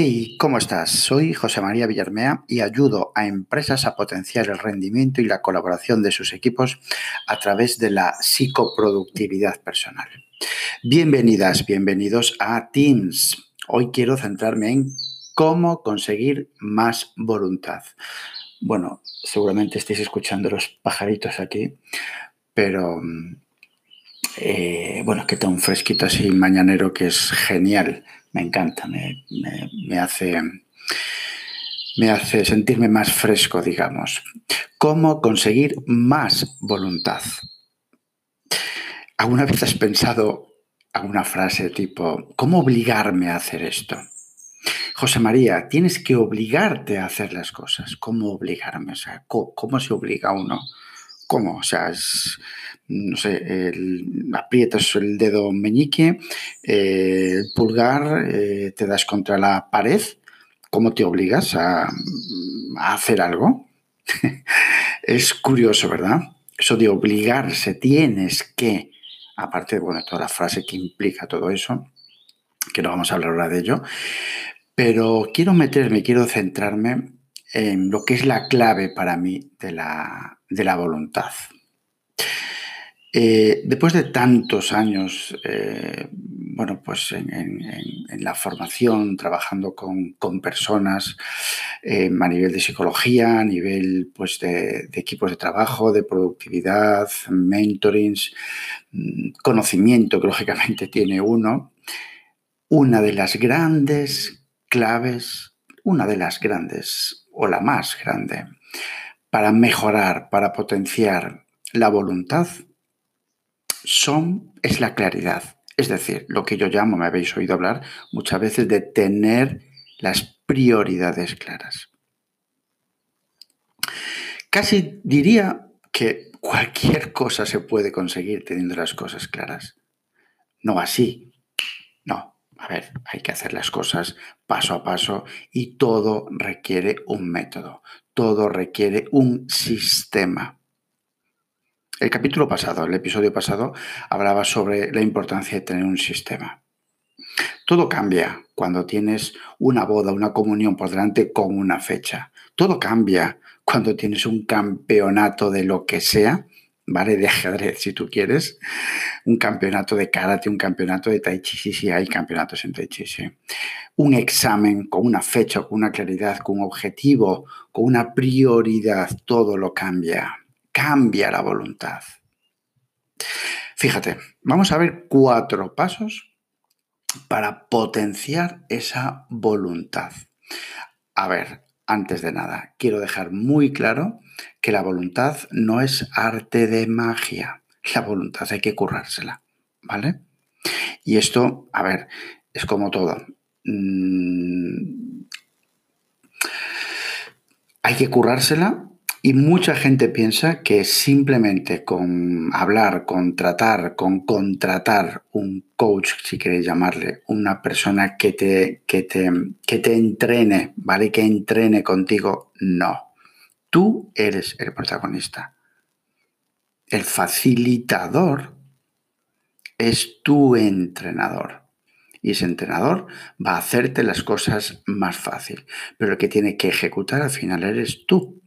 Hey, ¿cómo estás? Soy José María Villarmea y ayudo a empresas a potenciar el rendimiento y la colaboración de sus equipos a través de la psicoproductividad personal. Bienvenidas, bienvenidos a Teams. Hoy quiero centrarme en cómo conseguir más voluntad. Bueno, seguramente estéis escuchando los pajaritos aquí, pero eh, bueno, que un fresquito así mañanero que es genial me encanta, me, hace, me hace sentirme más fresco, digamos. ¿Cómo conseguir más voluntad? ¿Alguna vez has pensado alguna frase tipo, ¿cómo obligarme a hacer esto? José María, tienes que obligarte a hacer las cosas. ¿Cómo obligarme? O sea, ¿cómo, se obliga uno? ¿Cómo? O sea, es, no sé, aprietas el dedo meñique, eh, el pulgar, eh, te das contra la pared, ¿cómo te obligas a, hacer algo? es curioso, ¿verdad? Eso de obligarse, tienes que, aparte de bueno, toda la frase que implica todo eso, que no vamos a hablar ahora de ello, pero quiero meterme, quiero centrarme en lo que es la clave para mí de la, de la voluntad. Eh, después de tantos años, eh, bueno, pues en, la formación, trabajando con, personas eh, a nivel de psicología, a nivel pues, de, equipos de trabajo, de productividad, mentorings, mm, conocimiento que lógicamente tiene uno, una de las grandes claves, una de las grandes o la más grande para mejorar, para potenciar la voluntad son, es la claridad. Es decir, lo que yo llamo, me habéis oído hablar muchas veces, de tener las prioridades claras. Casi diría que cualquier cosa se puede conseguir teniendo las cosas claras. No así. No. A ver, hay que hacer las cosas paso a paso y todo requiere un método, todo requiere un sistema. El capítulo pasado, el episodio pasado, hablaba sobre la importancia de tener un sistema. Todo cambia cuando tienes una boda, una comunión por delante con una fecha. Todo cambia cuando tienes un campeonato de lo que sea, ¿vale? De ajedrez, si tú quieres. Un campeonato de karate, un campeonato de tai chi, sí, sí, hay campeonatos en tai chi, sí. Un examen con una fecha, con una claridad, con un objetivo, con una prioridad, todo lo cambia cambia la voluntad. Fíjate, vamos a ver cuatro pasos para potenciar esa voluntad. A ver, antes de nada, quiero dejar muy claro que la voluntad no es arte de magia. La voluntad hay que currársela, ¿vale? Y esto, a ver, es como todo. Mm, hay que currársela y mucha gente piensa que simplemente con hablar, con tratar, con contratar un coach, si queréis llamarle, una persona que te, que te, que te entrene, ¿vale? Que entrene contigo, no. Tú eres el protagonista. El facilitador es tu entrenador. Y ese entrenador va a hacerte las cosas más fácil. Pero el que tiene que ejecutar al final eres tú.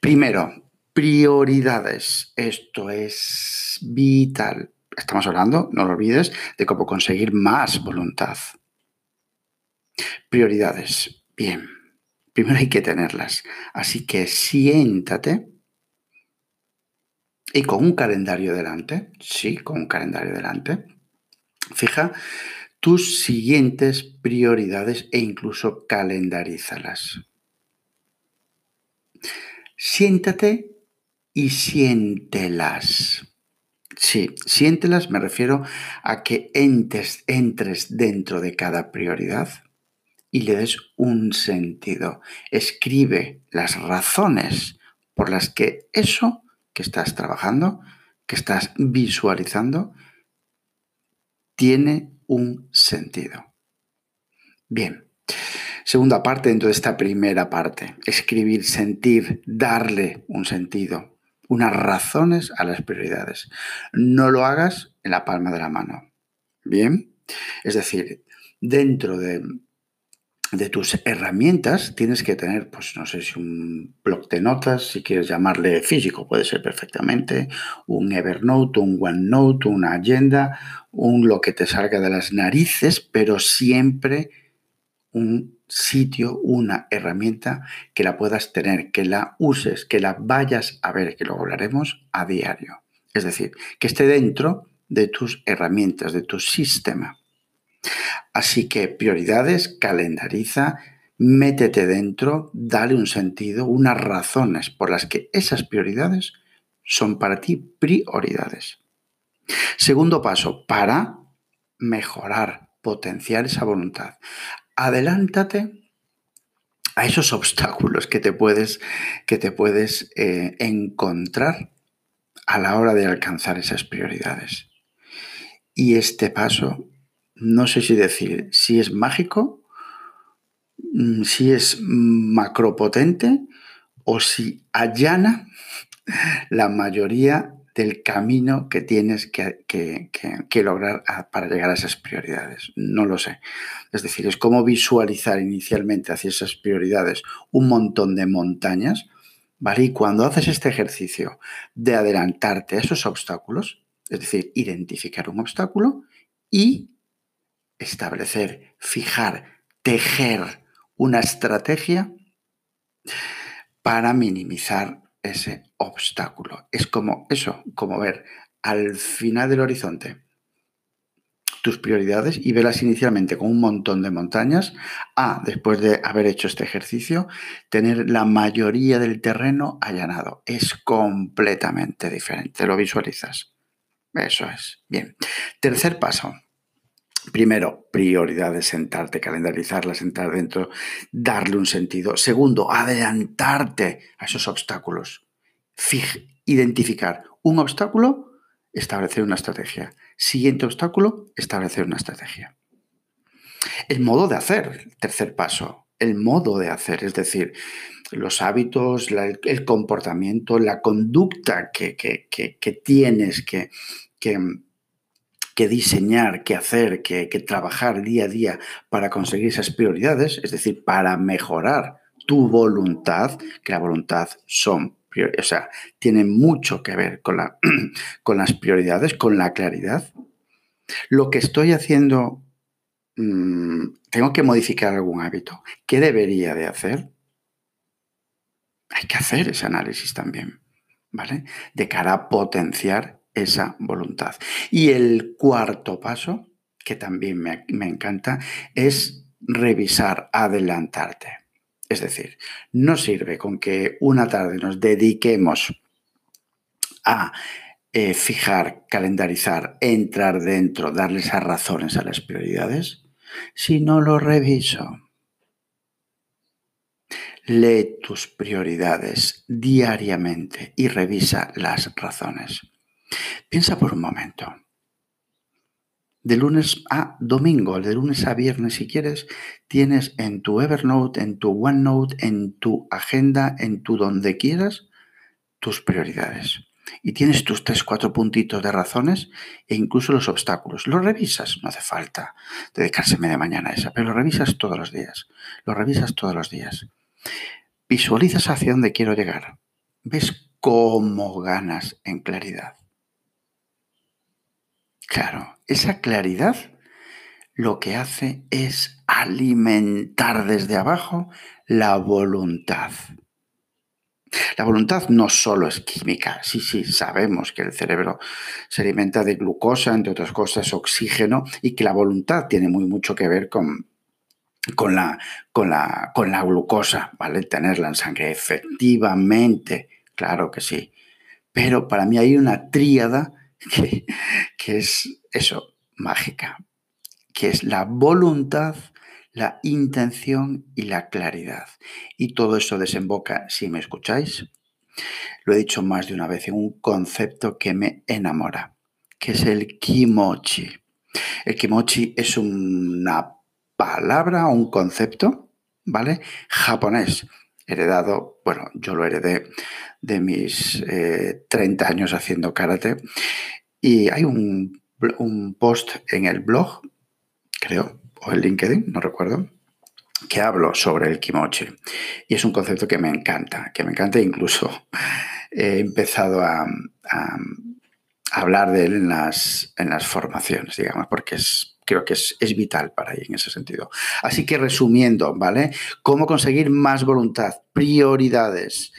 Primero, prioridades. Esto es vital. Estamos hablando, no lo olvides, de cómo conseguir más voluntad. Prioridades. Bien. Primero hay que tenerlas. Así que siéntate y con un calendario delante, sí, con un calendario delante, fija tus siguientes prioridades e incluso calendarízalas. Siéntate y siéntelas. Sí, siéntelas me refiero a que entres, entres dentro de cada prioridad y le des un sentido. Escribe las razones por las que eso que estás trabajando, que estás visualizando, tiene un sentido. Bien, Segunda parte dentro de esta primera parte, escribir, sentir, darle un sentido, unas razones a las prioridades. No lo hagas en la palma de la mano. Bien, es decir, dentro de, de tus herramientas tienes que tener, pues no sé si un blog de notas, si quieres llamarle físico, puede ser perfectamente, un Evernote, un OneNote, una agenda, un lo que te salga de las narices, pero siempre un sitio, una herramienta que la puedas tener, que la uses, que la vayas a ver, que lo hablaremos a diario. Es decir, que esté dentro de tus herramientas, de tu sistema. Así que prioridades, calendariza, métete dentro, dale un sentido, unas razones por las que esas prioridades son para ti prioridades. Segundo paso, para mejorar, potenciar esa voluntad. Adelántate a esos obstáculos que te puedes, que te puedes eh, encontrar a la hora de alcanzar esas prioridades. Y este paso no sé si decir si es mágico, mm, si es macropotente o si allana la mayoría del camino que tienes que, lograr para llegar a esas prioridades. No lo sé. Es decir, es como visualizar inicialmente hacia esas prioridades un montón de montañas, ¿vale? Y cuando haces este ejercicio de adelantarte a esos obstáculos, es decir, identificar un obstáculo y establecer, fijar, tejer una estrategia para minimizar ese obstáculo. Es como eso, como ver al final del horizonte tus prioridades y verlas inicialmente con un montón de montañas, a, después de haber hecho este ejercicio, tener la mayoría del terreno allanado. Es completamente diferente, lo visualizas. Eso es. Bien. Tercer paso, Primero, prioridades, sentarte, calendarizarlas, sentar dentro, darle un sentido. Segundo, adelantarte a esos obstáculos. identificar un obstáculo, establecer una estrategia. Siguiente obstáculo, establecer una estrategia. El modo de hacer, tercer paso, el modo de hacer, es decir, los hábitos, el comportamiento, la conducta que, tienes que diseñar, que hacer, que, trabajar día a día para conseguir esas prioridades, es decir, para mejorar tu voluntad, que la voluntad son, o sea, tiene mucho que ver con, la, con las prioridades, con la claridad. Lo que estoy haciendo, mm, tengo que modificar algún hábito. ¿Qué debería de hacer? Hay que hacer ese análisis también, ¿vale? De cara a potenciar esa voluntad. Y el cuarto paso, que también me, encanta, es revisar, adelantarte. Es decir, no sirve con que una tarde nos dediquemos a eh, fijar, calendarizar, entrar dentro, darle esas razones a las prioridades, si no lo reviso. Lee tus prioridades diariamente y revisa las razones. Piensa por un momento. De lunes a domingo, de lunes a viernes, si quieres, tienes en tu Evernote, en tu OneNote, en tu agenda, en tu donde quieras, tus prioridades. Y tienes tus tres, cuatro puntitos de razones e incluso los obstáculos. Los revisas, no hace falta dedicarse media mañana a esa, pero lo revisas todos los días. Lo revisas todos los días. Visualizas hacia dónde quiero llegar. Ves cómo ganas en claridad. Claro, esa claridad lo que hace es alimentar desde abajo la voluntad. La voluntad no solo es química, sí, sí, sabemos que el cerebro se alimenta de glucosa, entre otras cosas, oxígeno, y que la voluntad tiene muy mucho que ver con, con, la, con, la, con la glucosa, ¿vale? Tenerla en sangre, efectivamente, claro que sí. Pero para mí hay una tríada que, es eso, mágica, que es la voluntad, la intención y la claridad. Y todo eso desemboca, si me escucháis, lo he dicho más de una vez, en un concepto que me enamora, que es el kimochi. El kimochi es una palabra un concepto, ¿vale? Japonés, heredado, bueno, yo lo heredé de mis 30 eh, años haciendo karate. Y hay un, un, post en el blog, creo, o en LinkedIn, no recuerdo, que hablo sobre el kimochi. Y es un concepto que me encanta, que me encanta incluso he empezado a, hablar de él en las, en las formaciones, digamos, porque es, creo que es, es, vital para ahí en ese sentido. Así que resumiendo, ¿vale? ¿Cómo conseguir más voluntad? Prioridades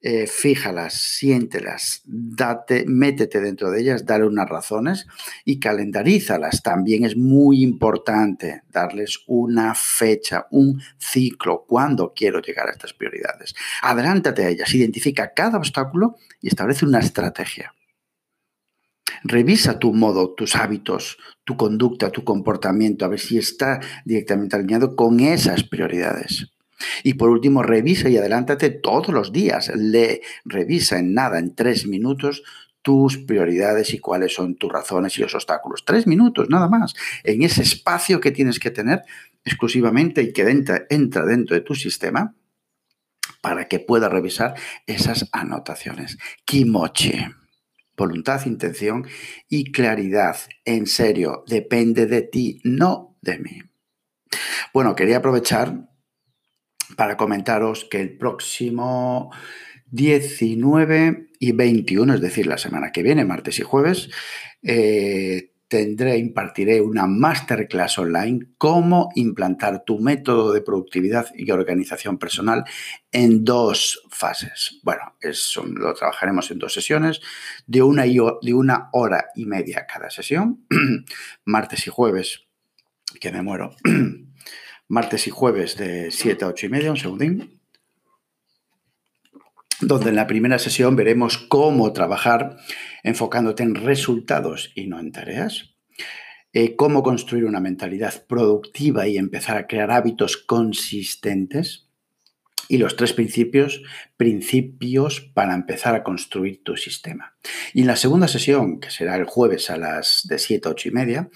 eh, fíjalas, siéntelas, date, métete dentro de ellas, dale unas razones y calendarízalas. También es muy importante darles una fecha, un ciclo, cuándo quiero llegar a estas prioridades. Adelántate a ellas, identifica cada obstáculo y establece una estrategia. Revisa tu modo, tus hábitos, tu conducta, tu comportamiento, a ver si está directamente alineado con esas prioridades. Y por último, revisa y adelántate todos los días. Le revisa en nada, en tres minutos, tus prioridades y cuáles son tus razones y los obstáculos. Tres minutos, nada más. En ese espacio que tienes que tener exclusivamente y que entra, entra dentro de tu sistema para que puedas revisar esas anotaciones. Kimochi. Voluntad, intención y claridad. En serio, depende de ti, no de mí. Bueno, quería aprovechar para comentaros que el próximo 19 y 21, es decir, la semana que viene, martes y jueves, eh, tendré, impartiré una masterclass online, cómo implantar tu método de productividad y organización personal en dos fases. Bueno, eso lo trabajaremos en dos sesiones, de una, de una hora y media cada sesión, martes y jueves, que me muero. martes y jueves de 7 a 8 y media, un segundín, donde en la primera sesión veremos cómo trabajar enfocándote en resultados y no en tareas, eh, cómo construir una mentalidad productiva y empezar a crear hábitos consistentes, y los tres principios, principios para empezar a construir tu sistema. Y en la segunda sesión, que será el jueves a las de 7 a 8 y media,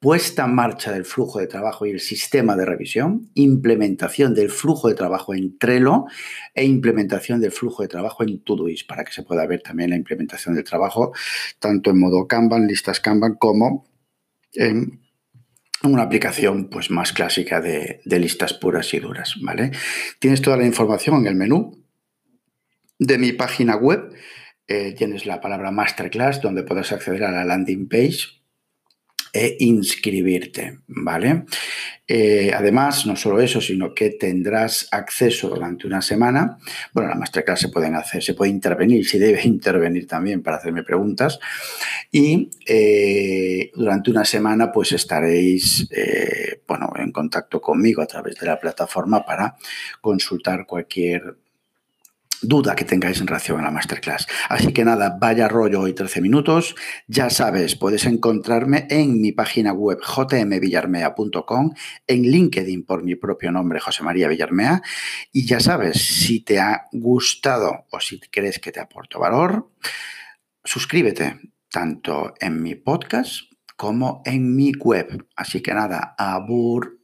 puesta en marcha del flujo de trabajo y el sistema de revisión, implementación del flujo de trabajo en Trello e implementación del flujo de trabajo en Todoist para que se pueda ver también la implementación del trabajo tanto en modo Kanban, listas Kanban, como en una aplicación pues, más clásica de, listas puras y duras. ¿vale? Tienes toda la información en el menú de mi página web. Eh, tienes la palabra Masterclass donde puedes acceder a la landing page e inscribirte, ¿vale? Eh, además, no solo eso, sino que tendrás acceso durante una semana. Bueno, la masterclass se pueden hacer, se puede intervenir, si debe intervenir también para hacerme preguntas. Y eh, durante una semana, pues estaréis, eh, bueno, en contacto conmigo a través de la plataforma para consultar cualquier duda que tengáis en relación a la masterclass. Así que nada, vaya rollo hoy 13 minutos. Ya sabes, puedes encontrarme en mi página web jmvillarmea.com, en LinkedIn por mi propio nombre, José María Villarmea. Y ya sabes, si te ha gustado o si crees que te aporto valor, suscríbete tanto en mi podcast como en mi web. Así que nada, abur